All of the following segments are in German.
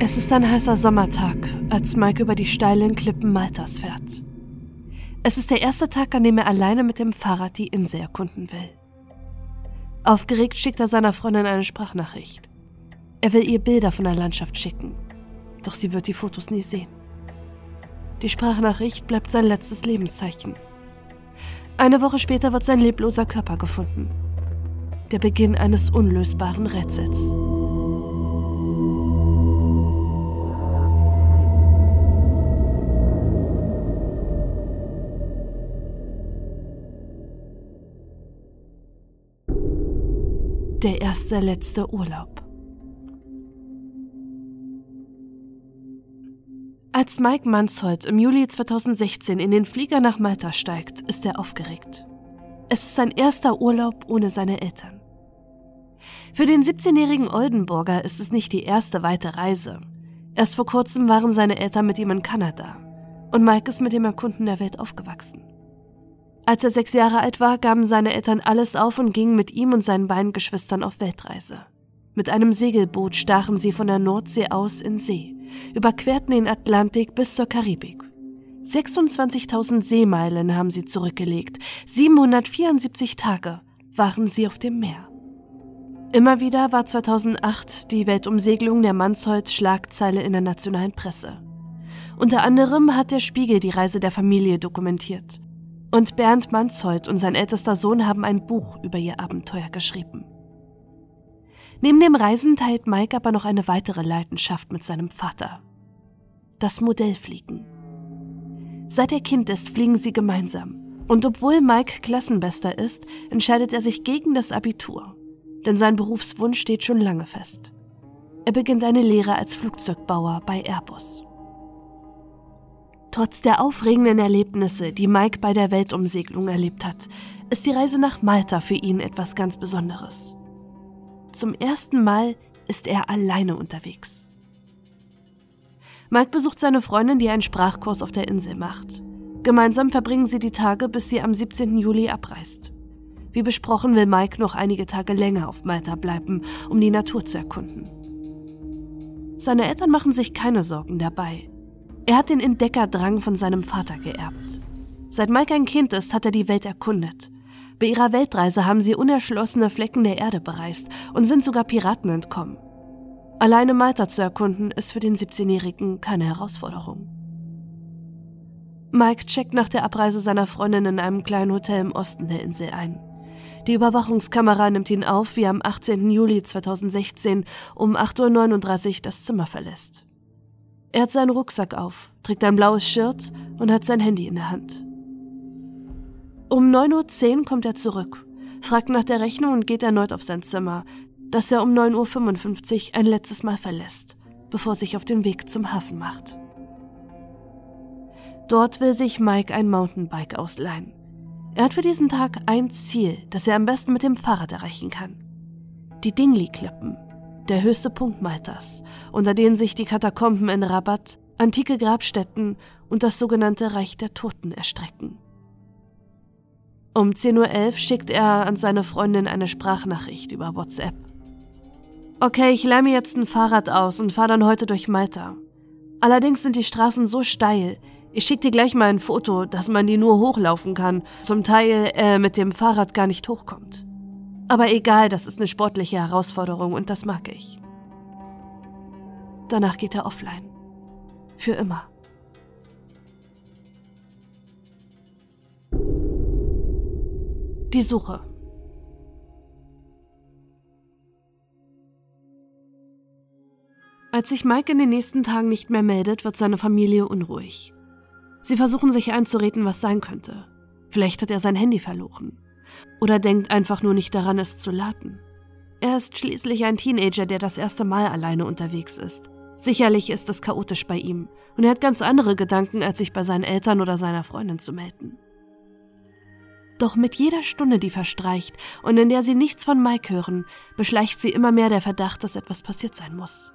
Es ist ein heißer Sommertag, als Mike über die steilen Klippen Maltas fährt. Es ist der erste Tag, an dem er alleine mit dem Fahrrad die Insel erkunden will. Aufgeregt schickt er seiner Freundin eine Sprachnachricht. Er will ihr Bilder von der Landschaft schicken, doch sie wird die Fotos nie sehen. Die Sprachnachricht bleibt sein letztes Lebenszeichen. Eine Woche später wird sein lebloser Körper gefunden. Der Beginn eines unlösbaren Rätsels. Der erste letzte Urlaub. Als Mike Manshold im Juli 2016 in den Flieger nach Malta steigt, ist er aufgeregt. Es ist sein erster Urlaub ohne seine Eltern. Für den 17-jährigen Oldenburger ist es nicht die erste weite Reise. Erst vor kurzem waren seine Eltern mit ihm in Kanada und Mike ist mit dem Erkunden der Welt aufgewachsen. Als er sechs Jahre alt war, gaben seine Eltern alles auf und gingen mit ihm und seinen beiden Geschwistern auf Weltreise. Mit einem Segelboot stachen sie von der Nordsee aus in See, überquerten den Atlantik bis zur Karibik. 26.000 Seemeilen haben sie zurückgelegt, 774 Tage waren sie auf dem Meer. Immer wieder war 2008 die Weltumsegelung der Manshold Schlagzeile in der nationalen Presse. Unter anderem hat der Spiegel die Reise der Familie dokumentiert. Und Bernd Manshold und sein ältester Sohn haben ein Buch über ihr Abenteuer geschrieben. Neben dem Reisen teilt Mike aber noch eine weitere Leidenschaft mit seinem Vater. Das Modellfliegen. Seit er Kind ist, fliegen sie gemeinsam. Und obwohl Mike Klassenbester ist, entscheidet er sich gegen das Abitur. Denn sein Berufswunsch steht schon lange fest. Er beginnt eine Lehre als Flugzeugbauer bei Airbus. Trotz der aufregenden Erlebnisse, die Mike bei der Weltumsegelung erlebt hat, ist die Reise nach Malta für ihn etwas ganz Besonderes. Zum ersten Mal ist er alleine unterwegs. Mike besucht seine Freundin, die einen Sprachkurs auf der Insel macht. Gemeinsam verbringen sie die Tage, bis sie am 17. Juli abreist. Wie besprochen will Mike noch einige Tage länger auf Malta bleiben, um die Natur zu erkunden. Seine Eltern machen sich keine Sorgen dabei. Er hat den Entdeckerdrang von seinem Vater geerbt. Seit Mike ein Kind ist, hat er die Welt erkundet. Bei ihrer Weltreise haben sie unerschlossene Flecken der Erde bereist und sind sogar Piraten entkommen. Alleine Malta zu erkunden, ist für den 17-Jährigen keine Herausforderung. Mike checkt nach der Abreise seiner Freundin in einem kleinen Hotel im Osten der Insel ein. Die Überwachungskamera nimmt ihn auf, wie er am 18. Juli 2016 um 8.39 Uhr das Zimmer verlässt. Er hat seinen Rucksack auf, trägt ein blaues Shirt und hat sein Handy in der Hand. Um 9.10 Uhr kommt er zurück, fragt nach der Rechnung und geht erneut auf sein Zimmer, das er um 9.55 Uhr ein letztes Mal verlässt, bevor er sich auf den Weg zum Hafen macht. Dort will sich Mike ein Mountainbike ausleihen. Er hat für diesen Tag ein Ziel, das er am besten mit dem Fahrrad erreichen kann. Die Dingley-Klippen, der höchste Punkt Maltas, unter denen sich die Katakomben in Rabat, antike Grabstätten und das sogenannte Reich der Toten erstrecken. Um 10.11 Uhr schickt er an seine Freundin eine Sprachnachricht über WhatsApp. Okay, ich leih mir jetzt ein Fahrrad aus und fahre dann heute durch Malta. Allerdings sind die Straßen so steil, ich schicke dir gleich mal ein Foto, dass man die nur hochlaufen kann, zum Teil äh, mit dem Fahrrad gar nicht hochkommt. Aber egal, das ist eine sportliche Herausforderung und das mag ich. Danach geht er offline. Für immer. Die Suche. Als sich Mike in den nächsten Tagen nicht mehr meldet, wird seine Familie unruhig. Sie versuchen sich einzureden, was sein könnte. Vielleicht hat er sein Handy verloren. Oder denkt einfach nur nicht daran, es zu laden. Er ist schließlich ein Teenager, der das erste Mal alleine unterwegs ist. Sicherlich ist es chaotisch bei ihm und er hat ganz andere Gedanken, als sich bei seinen Eltern oder seiner Freundin zu melden. Doch mit jeder Stunde, die verstreicht und in der sie nichts von Mike hören, beschleicht sie immer mehr der Verdacht, dass etwas passiert sein muss.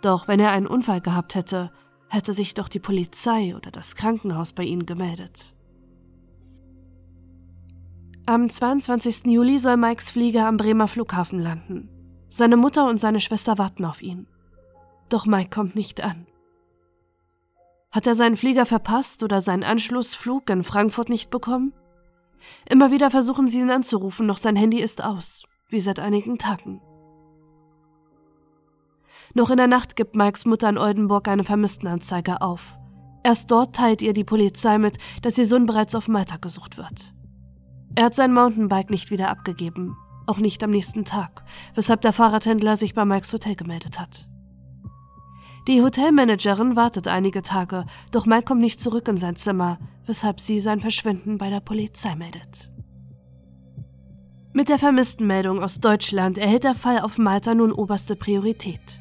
Doch wenn er einen Unfall gehabt hätte, hätte sich doch die Polizei oder das Krankenhaus bei ihnen gemeldet. Am 22. Juli soll Mikes Flieger am Bremer Flughafen landen. Seine Mutter und seine Schwester warten auf ihn. Doch Mike kommt nicht an. Hat er seinen Flieger verpasst oder seinen Anschlussflug in Frankfurt nicht bekommen? Immer wieder versuchen sie ihn anzurufen, doch sein Handy ist aus, wie seit einigen Tagen. Noch in der Nacht gibt Mikes Mutter in Oldenburg eine Vermisstenanzeige auf. Erst dort teilt ihr die Polizei mit, dass ihr Sohn bereits auf Malta gesucht wird. Er hat sein Mountainbike nicht wieder abgegeben, auch nicht am nächsten Tag, weshalb der Fahrradhändler sich bei Mikes Hotel gemeldet hat. Die Hotelmanagerin wartet einige Tage, doch Mike kommt nicht zurück in sein Zimmer, weshalb sie sein Verschwinden bei der Polizei meldet. Mit der Vermisstenmeldung aus Deutschland erhält der Fall auf Malta nun oberste Priorität.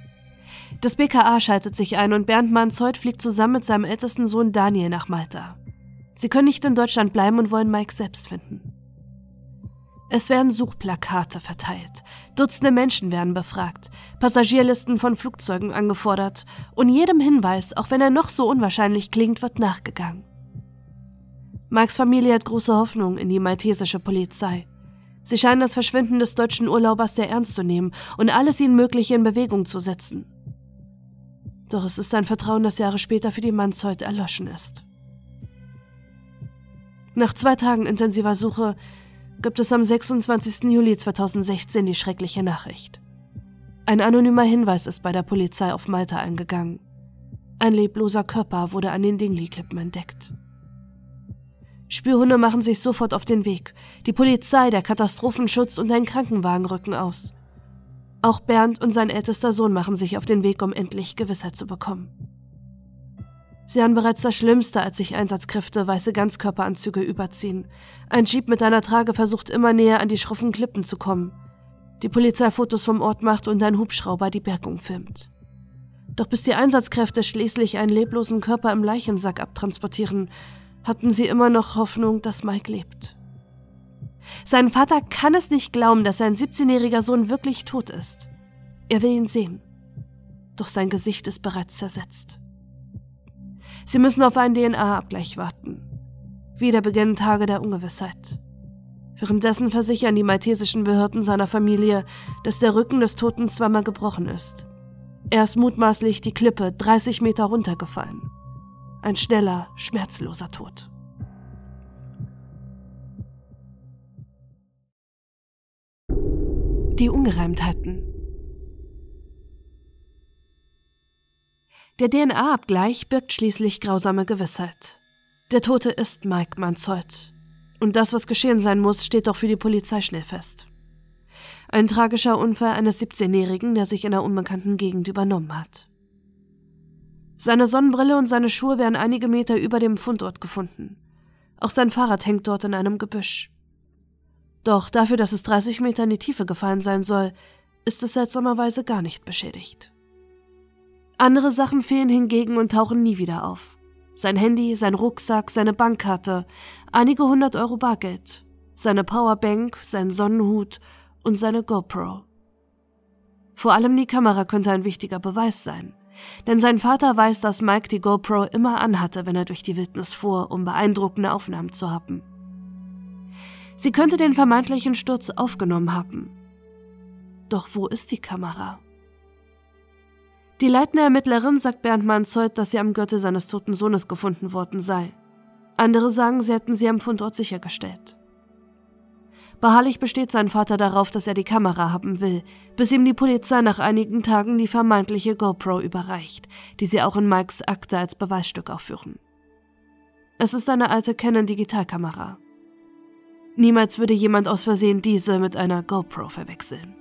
Das BKA schaltet sich ein und Bernd Manzold fliegt zusammen mit seinem ältesten Sohn Daniel nach Malta. Sie können nicht in Deutschland bleiben und wollen Mike selbst finden. Es werden Suchplakate verteilt, Dutzende Menschen werden befragt, Passagierlisten von Flugzeugen angefordert und jedem Hinweis, auch wenn er noch so unwahrscheinlich klingt, wird nachgegangen. Mikes Familie hat große Hoffnung in die maltesische Polizei. Sie scheinen das Verschwinden des deutschen Urlaubers sehr ernst zu nehmen und alles ihnen Mögliche in Bewegung zu setzen. Doch es ist ein Vertrauen, das Jahre später für die Mannsheut erloschen ist. Nach zwei Tagen intensiver Suche gibt es am 26. Juli 2016 die schreckliche Nachricht. Ein anonymer Hinweis ist bei der Polizei auf Malta eingegangen. Ein lebloser Körper wurde an den Dingley-Klippen entdeckt. Spürhunde machen sich sofort auf den Weg. Die Polizei, der Katastrophenschutz und ein Krankenwagen rücken aus. Auch Bernd und sein ältester Sohn machen sich auf den Weg, um endlich Gewissheit zu bekommen. Sie haben bereits das Schlimmste, als sich Einsatzkräfte weiße Ganzkörperanzüge überziehen. Ein Jeep mit einer Trage versucht immer näher an die schroffen Klippen zu kommen. Die Polizei Fotos vom Ort macht und ein Hubschrauber die Bergung filmt. Doch bis die Einsatzkräfte schließlich einen leblosen Körper im Leichensack abtransportieren, hatten sie immer noch Hoffnung, dass Mike lebt. Sein Vater kann es nicht glauben, dass sein 17-jähriger Sohn wirklich tot ist. Er will ihn sehen. Doch sein Gesicht ist bereits zersetzt. Sie müssen auf einen DNA-Abgleich warten. Wieder beginnen Tage der Ungewissheit. Währenddessen versichern die maltesischen Behörden seiner Familie, dass der Rücken des Toten zweimal gebrochen ist. Er ist mutmaßlich die Klippe 30 Meter runtergefallen. Ein schneller, schmerzloser Tod. Die Ungereimtheiten. Der DNA-Abgleich birgt schließlich grausame Gewissheit. Der Tote ist Mike Manzold. Und das, was geschehen sein muss, steht doch für die Polizei schnell fest. Ein tragischer Unfall eines 17-Jährigen, der sich in einer unbekannten Gegend übernommen hat. Seine Sonnenbrille und seine Schuhe werden einige Meter über dem Fundort gefunden. Auch sein Fahrrad hängt dort in einem Gebüsch. Doch dafür, dass es 30 Meter in die Tiefe gefallen sein soll, ist es seltsamerweise gar nicht beschädigt. Andere Sachen fehlen hingegen und tauchen nie wieder auf. Sein Handy, sein Rucksack, seine Bankkarte, einige hundert Euro Bargeld, seine Powerbank, sein Sonnenhut und seine GoPro. Vor allem die Kamera könnte ein wichtiger Beweis sein, denn sein Vater weiß, dass Mike die GoPro immer anhatte, wenn er durch die Wildnis fuhr, um beeindruckende Aufnahmen zu haben. Sie könnte den vermeintlichen Sturz aufgenommen haben. Doch wo ist die Kamera? Die leitende Ermittlerin sagt Bernd Manzold, dass sie am Gürtel seines toten Sohnes gefunden worden sei. Andere sagen, sie hätten sie am Fundort sichergestellt. Beharrlich besteht sein Vater darauf, dass er die Kamera haben will, bis ihm die Polizei nach einigen Tagen die vermeintliche GoPro überreicht, die sie auch in Mikes Akte als Beweisstück aufführen. Es ist eine alte Canon Digitalkamera. Niemals würde jemand aus Versehen diese mit einer GoPro verwechseln.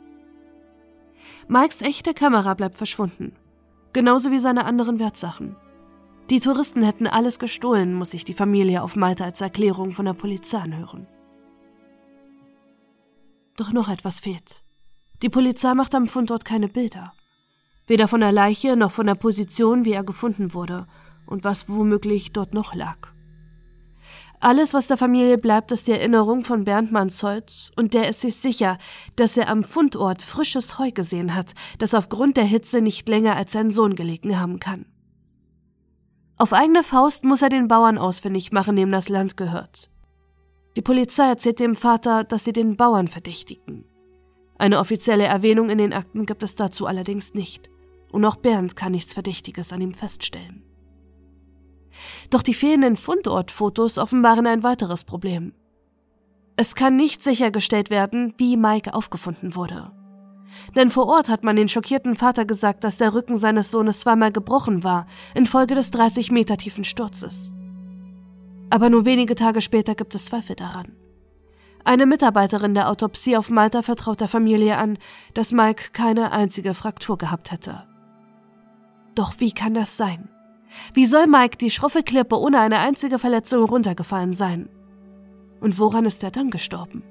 Mikes echte Kamera bleibt verschwunden genauso wie seine anderen Wertsachen. Die Touristen hätten alles gestohlen, muss sich die Familie auf Malta als Erklärung von der Polizei anhören. Doch noch etwas fehlt. Die Polizei macht am Fundort keine Bilder. Weder von der Leiche noch von der Position, wie er gefunden wurde und was womöglich dort noch lag. Alles, was der Familie bleibt, ist die Erinnerung von Bernd Manzold, und der ist sich sicher, dass er am Fundort frisches Heu gesehen hat, das aufgrund der Hitze nicht länger als sein Sohn gelegen haben kann. Auf eigene Faust muss er den Bauern ausfindig machen, dem das Land gehört. Die Polizei erzählt dem Vater, dass sie den Bauern verdächtigen. Eine offizielle Erwähnung in den Akten gibt es dazu allerdings nicht. und auch Bernd kann nichts Verdächtiges an ihm feststellen. Doch die fehlenden Fundortfotos offenbaren ein weiteres Problem. Es kann nicht sichergestellt werden, wie Mike aufgefunden wurde. Denn vor Ort hat man den schockierten Vater gesagt, dass der Rücken seines Sohnes zweimal gebrochen war, infolge des 30 Meter tiefen Sturzes. Aber nur wenige Tage später gibt es Zweifel daran. Eine Mitarbeiterin der Autopsie auf Malta vertraut der Familie an, dass Mike keine einzige Fraktur gehabt hätte. Doch wie kann das sein? Wie soll Mike die schroffe Klippe ohne eine einzige Verletzung runtergefallen sein? Und woran ist er dann gestorben?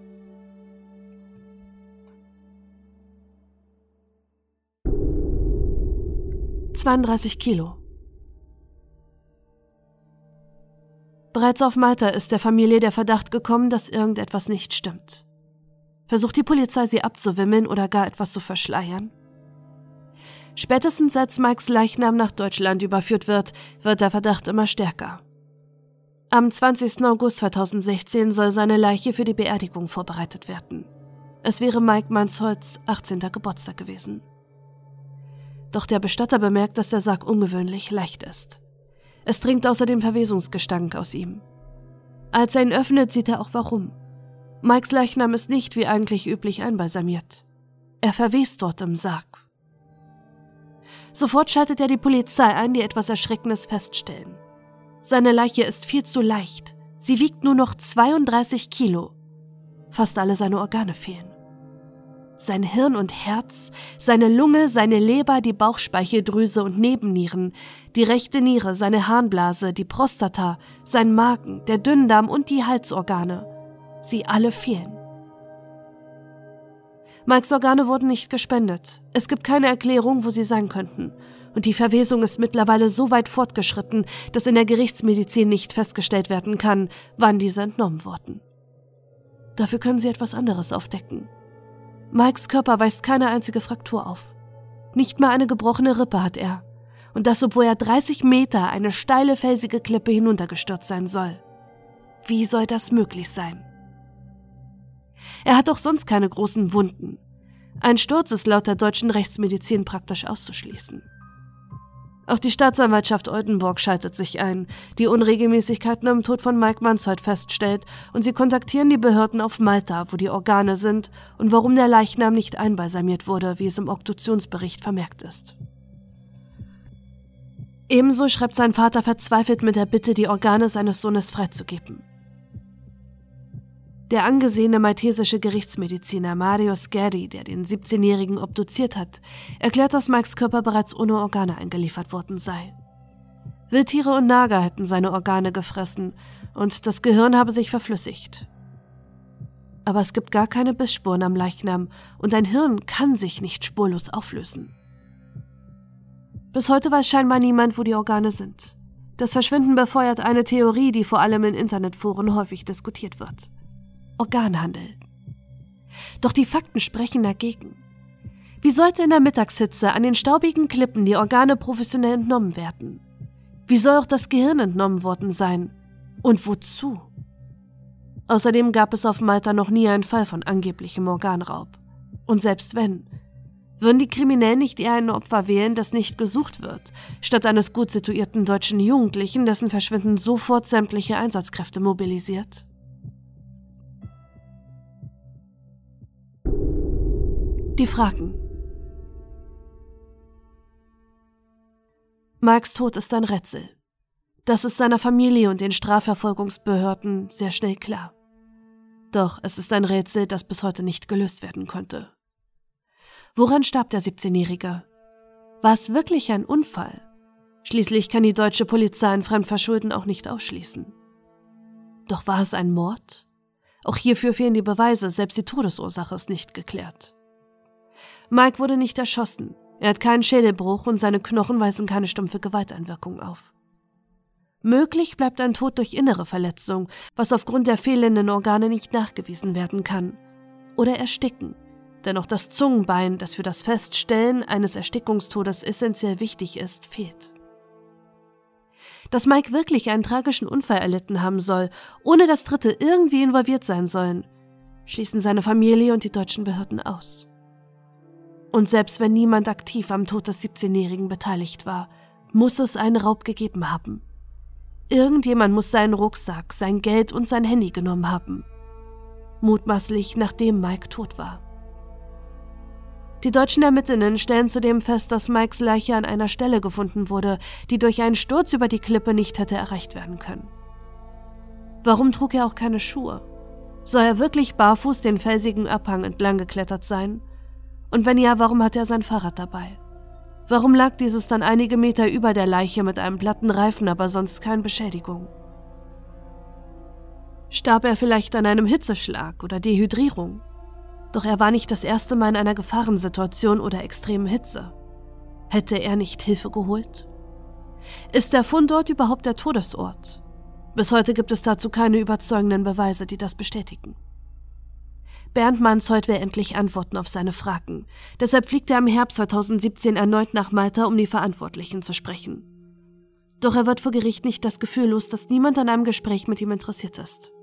32 Kilo. Bereits auf Malta ist der Familie der Verdacht gekommen, dass irgendetwas nicht stimmt. Versucht die Polizei sie abzuwimmeln oder gar etwas zu verschleiern? Spätestens als Mikes Leichnam nach Deutschland überführt wird, wird der Verdacht immer stärker. Am 20. August 2016 soll seine Leiche für die Beerdigung vorbereitet werden. Es wäre Mike Mansholz 18. Geburtstag gewesen. Doch der Bestatter bemerkt, dass der Sarg ungewöhnlich leicht ist. Es dringt außerdem Verwesungsgestank aus ihm. Als er ihn öffnet, sieht er auch warum. Mikes Leichnam ist nicht wie eigentlich üblich einbalsamiert. Er verwest dort im Sarg. Sofort schaltet er die Polizei ein, die etwas Erschreckendes feststellen. Seine Leiche ist viel zu leicht. Sie wiegt nur noch 32 Kilo. Fast alle seine Organe fehlen sein Hirn und Herz, seine Lunge, seine Leber, die Bauchspeicheldrüse und Nebennieren, die rechte Niere, seine Harnblase, die Prostata, sein Magen, der Dünndarm und die Halsorgane. Sie alle fehlen. Mikes Organe wurden nicht gespendet. Es gibt keine Erklärung, wo sie sein könnten. Und die Verwesung ist mittlerweile so weit fortgeschritten, dass in der Gerichtsmedizin nicht festgestellt werden kann, wann diese entnommen wurden. Dafür können sie etwas anderes aufdecken. Mikes Körper weist keine einzige Fraktur auf. Nicht mal eine gebrochene Rippe hat er. Und das, obwohl er 30 Meter eine steile, felsige Klippe hinuntergestürzt sein soll. Wie soll das möglich sein? Er hat auch sonst keine großen Wunden. Ein Sturz ist laut der deutschen Rechtsmedizin praktisch auszuschließen. Auch die Staatsanwaltschaft Oldenburg schaltet sich ein, die Unregelmäßigkeiten im Tod von Mike Manshold feststellt, und sie kontaktieren die Behörden auf Malta, wo die Organe sind und warum der Leichnam nicht einbalsamiert wurde, wie es im Obduktionsbericht vermerkt ist. Ebenso schreibt sein Vater verzweifelt mit der Bitte, die Organe seines Sohnes freizugeben. Der angesehene maltesische Gerichtsmediziner Mario Scherri, der den 17-Jährigen obduziert hat, erklärt, dass Mikes Körper bereits ohne Organe eingeliefert worden sei. Wildtiere und Nager hätten seine Organe gefressen und das Gehirn habe sich verflüssigt. Aber es gibt gar keine Bissspuren am Leichnam und ein Hirn kann sich nicht spurlos auflösen. Bis heute weiß scheinbar niemand, wo die Organe sind. Das Verschwinden befeuert eine Theorie, die vor allem in Internetforen häufig diskutiert wird. Organhandel. Doch die Fakten sprechen dagegen. Wie sollte in der Mittagshitze an den staubigen Klippen die Organe professionell entnommen werden? Wie soll auch das Gehirn entnommen worden sein? Und wozu? Außerdem gab es auf Malta noch nie einen Fall von angeblichem Organraub. Und selbst wenn, würden die Kriminellen nicht eher ein Opfer wählen, das nicht gesucht wird, statt eines gut situierten deutschen Jugendlichen, dessen Verschwinden sofort sämtliche Einsatzkräfte mobilisiert? Die Fragen. Marks Tod ist ein Rätsel. Das ist seiner Familie und den Strafverfolgungsbehörden sehr schnell klar. Doch es ist ein Rätsel, das bis heute nicht gelöst werden konnte. Woran starb der 17-Jährige? War es wirklich ein Unfall? Schließlich kann die deutsche Polizei ein Fremdverschulden auch nicht ausschließen. Doch war es ein Mord? Auch hierfür fehlen die Beweise, selbst die Todesursache ist nicht geklärt. Mike wurde nicht erschossen. Er hat keinen Schädelbruch und seine Knochen weisen keine stumpfe Gewalteinwirkung auf. Möglich bleibt ein Tod durch innere Verletzung, was aufgrund der fehlenden Organe nicht nachgewiesen werden kann. Oder Ersticken, denn auch das Zungenbein, das für das Feststellen eines Erstickungstodes essentiell wichtig ist, fehlt. Dass Mike wirklich einen tragischen Unfall erlitten haben soll, ohne dass Dritte irgendwie involviert sein sollen, schließen seine Familie und die deutschen Behörden aus. Und selbst wenn niemand aktiv am Tod des 17-Jährigen beteiligt war, muss es einen Raub gegeben haben. Irgendjemand muss seinen Rucksack, sein Geld und sein Handy genommen haben. Mutmaßlich nachdem Mike tot war. Die deutschen Ermittlerinnen stellen zudem fest, dass Mikes Leiche an einer Stelle gefunden wurde, die durch einen Sturz über die Klippe nicht hätte erreicht werden können. Warum trug er auch keine Schuhe? Soll er wirklich barfuß den felsigen Abhang entlang geklettert sein? Und wenn ja, warum hatte er sein Fahrrad dabei? Warum lag dieses dann einige Meter über der Leiche mit einem platten Reifen, aber sonst keine Beschädigung? Starb er vielleicht an einem Hitzeschlag oder Dehydrierung? Doch er war nicht das erste Mal in einer Gefahrensituation oder extremen Hitze. Hätte er nicht Hilfe geholt? Ist der Fundort überhaupt der Todesort? Bis heute gibt es dazu keine überzeugenden Beweise, die das bestätigen. Bernd Manzold will endlich Antworten auf seine Fragen. Deshalb fliegt er im Herbst 2017 erneut nach Malta, um die Verantwortlichen zu sprechen. Doch er wird vor Gericht nicht das Gefühl los, dass niemand an einem Gespräch mit ihm interessiert ist.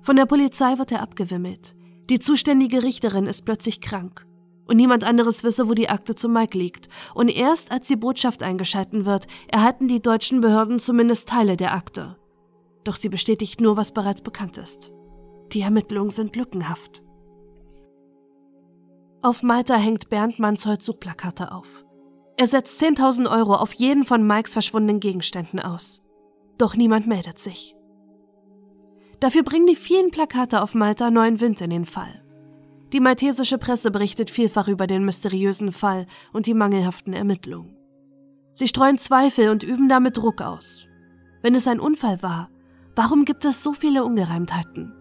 Von der Polizei wird er abgewimmelt. Die zuständige Richterin ist plötzlich krank und niemand anderes wisse, wo die Akte zu Mike liegt. Und erst als die Botschaft eingeschalten wird, erhalten die deutschen Behörden zumindest Teile der Akte. Doch sie bestätigt nur, was bereits bekannt ist. Die Ermittlungen sind lückenhaft. Auf Malta hängt Bernd Manshold Suchplakate auf. Er setzt 10.000 Euro auf jeden von Mikes verschwundenen Gegenständen aus. Doch niemand meldet sich. Dafür bringen die vielen Plakate auf Malta neuen Wind in den Fall. Die maltesische Presse berichtet vielfach über den mysteriösen Fall und die mangelhaften Ermittlungen. Sie streuen Zweifel und üben damit Druck aus. Wenn es ein Unfall war, warum gibt es so viele Ungereimtheiten?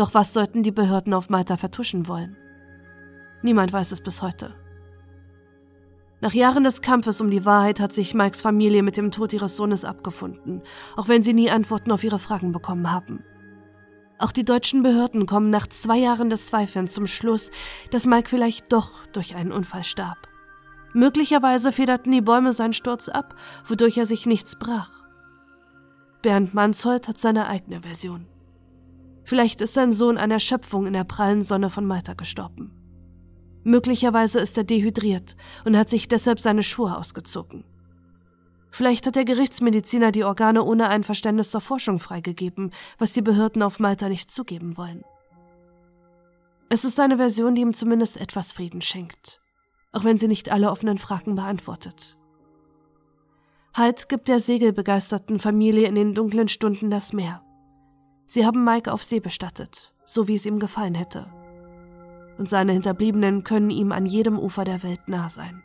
Doch was sollten die Behörden auf Malta vertuschen wollen? Niemand weiß es bis heute. Nach Jahren des Kampfes um die Wahrheit hat sich Mikes Familie mit dem Tod ihres Sohnes abgefunden, auch wenn sie nie Antworten auf ihre Fragen bekommen haben. Auch die deutschen Behörden kommen nach zwei Jahren des Zweifelns zum Schluss, dass Mike vielleicht doch durch einen Unfall starb. Möglicherweise federten die Bäume seinen Sturz ab, wodurch er sich nichts brach. Bernd Manshold hat seine eigene Version. Vielleicht ist sein Sohn an Erschöpfung in der prallen Sonne von Malta gestorben. Möglicherweise ist er dehydriert und hat sich deshalb seine Schuhe ausgezogen. Vielleicht hat der Gerichtsmediziner die Organe ohne ein Verständnis zur Forschung freigegeben, was die Behörden auf Malta nicht zugeben wollen. Es ist eine Version, die ihm zumindest etwas Frieden schenkt, auch wenn sie nicht alle offenen Fragen beantwortet. Halt gibt der segelbegeisterten Familie in den dunklen Stunden das Meer. Sie haben Mike auf See bestattet, so wie es ihm gefallen hätte. Und seine Hinterbliebenen können ihm an jedem Ufer der Welt nah sein.